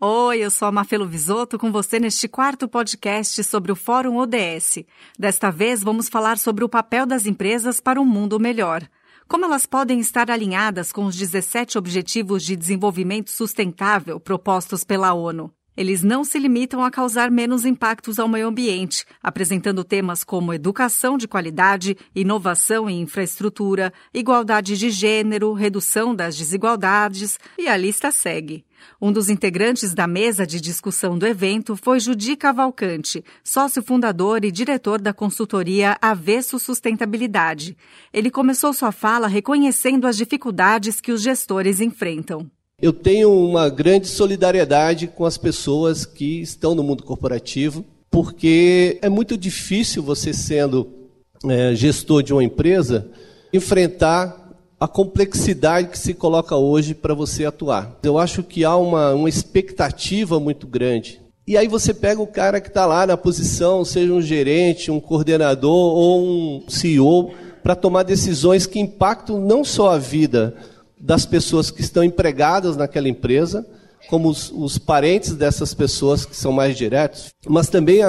Oi, eu sou a Mafelo Visoto com você neste quarto podcast sobre o Fórum ODS. Desta vez vamos falar sobre o papel das empresas para um mundo melhor. Como elas podem estar alinhadas com os 17 Objetivos de Desenvolvimento Sustentável propostos pela ONU. Eles não se limitam a causar menos impactos ao meio ambiente, apresentando temas como educação de qualidade, inovação em infraestrutura, igualdade de gênero, redução das desigualdades e a lista segue. Um dos integrantes da mesa de discussão do evento foi Judi Cavalcante, sócio fundador e diretor da consultoria Avesso Sustentabilidade. Ele começou sua fala reconhecendo as dificuldades que os gestores enfrentam. Eu tenho uma grande solidariedade com as pessoas que estão no mundo corporativo, porque é muito difícil você, sendo é, gestor de uma empresa, enfrentar a complexidade que se coloca hoje para você atuar. Eu acho que há uma, uma expectativa muito grande. E aí você pega o cara que está lá na posição, seja um gerente, um coordenador ou um CEO, para tomar decisões que impactam não só a vida das pessoas que estão empregadas naquela empresa, como os, os parentes dessas pessoas que são mais diretos, mas também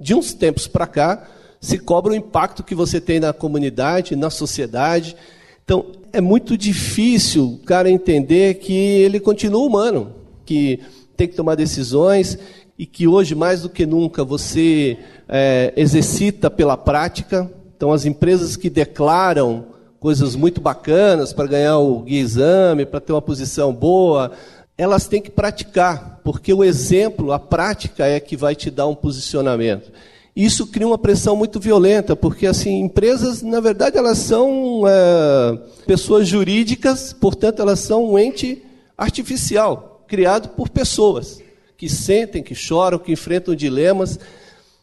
de uns tempos para cá se cobra o impacto que você tem na comunidade, na sociedade. Então é muito difícil o cara entender que ele continua humano, que tem que tomar decisões e que hoje mais do que nunca você é, exercita pela prática. Então as empresas que declaram coisas muito bacanas para ganhar o guia exame, para ter uma posição boa, elas têm que praticar, porque o exemplo, a prática é que vai te dar um posicionamento. Isso cria uma pressão muito violenta, porque assim empresas, na verdade, elas são é, pessoas jurídicas, portanto, elas são um ente artificial criado por pessoas que sentem, que choram, que enfrentam dilemas.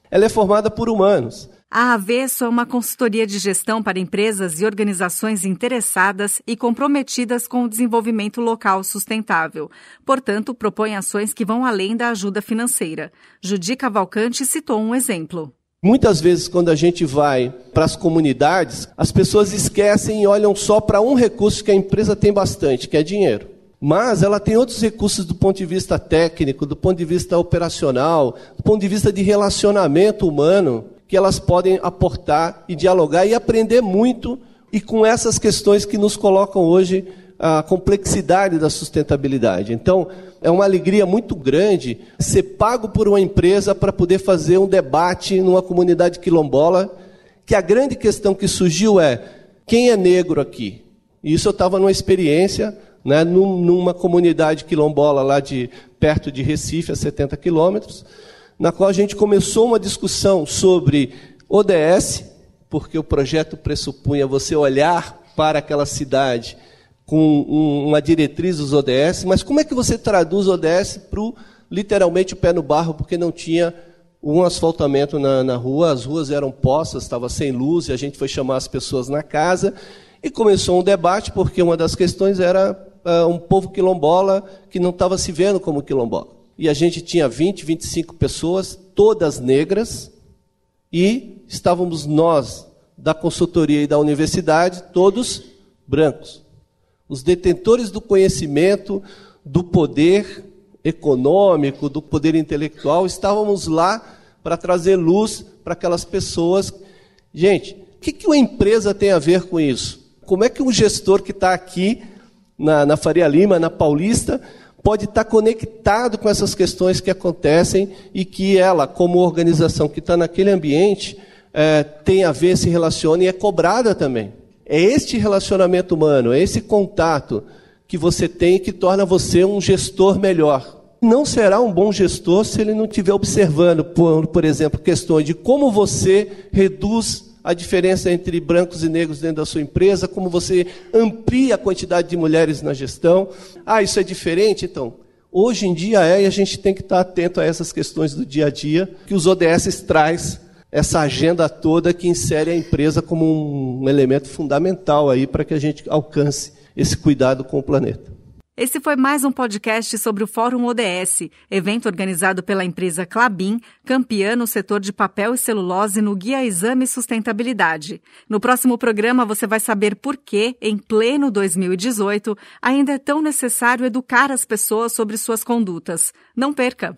Ela é formada por humanos. A Avesso é uma consultoria de gestão para empresas e organizações interessadas e comprometidas com o desenvolvimento local sustentável. Portanto, propõe ações que vão além da ajuda financeira. Judi Cavalcante citou um exemplo. Muitas vezes, quando a gente vai para as comunidades, as pessoas esquecem e olham só para um recurso que a empresa tem bastante, que é dinheiro. Mas ela tem outros recursos do ponto de vista técnico, do ponto de vista operacional, do ponto de vista de relacionamento humano, que elas podem aportar e dialogar e aprender muito e com essas questões que nos colocam hoje a complexidade da sustentabilidade. Então, é uma alegria muito grande ser pago por uma empresa para poder fazer um debate numa comunidade quilombola, que a grande questão que surgiu é quem é negro aqui? E isso eu estava numa experiência, né, numa comunidade quilombola lá de perto de Recife, a 70 quilômetros, na qual a gente começou uma discussão sobre ODS, porque o projeto pressupunha você olhar para aquela cidade com uma diretriz dos ODS, mas como é que você traduz ODS para literalmente o pé no barro, porque não tinha um asfaltamento na, na rua, as ruas eram poças, estava sem luz, e a gente foi chamar as pessoas na casa, e começou um debate, porque uma das questões era uh, um povo quilombola que não estava se vendo como quilombola e a gente tinha 20, 25 pessoas, todas negras, e estávamos nós, da consultoria e da universidade, todos brancos. Os detentores do conhecimento, do poder econômico, do poder intelectual, estávamos lá para trazer luz para aquelas pessoas. Gente, o que, que uma empresa tem a ver com isso? Como é que um gestor que está aqui na, na Faria Lima, na Paulista, pode estar conectado com essas questões que acontecem e que ela, como organização que está naquele ambiente, é, tem a ver, se relaciona e é cobrada também. É este relacionamento humano, é esse contato que você tem que torna você um gestor melhor. Não será um bom gestor se ele não estiver observando, por, por exemplo, questões de como você reduz a diferença entre brancos e negros dentro da sua empresa, como você amplia a quantidade de mulheres na gestão. Ah, isso é diferente? Então, hoje em dia é, e a gente tem que estar atento a essas questões do dia a dia, que os ODS traz essa agenda toda que insere a empresa como um elemento fundamental aí para que a gente alcance esse cuidado com o planeta. Esse foi mais um podcast sobre o Fórum ODS, evento organizado pela empresa Clabin, campeã no setor de papel e celulose no Guia Exame Sustentabilidade. No próximo programa você vai saber por que, em pleno 2018, ainda é tão necessário educar as pessoas sobre suas condutas. Não perca!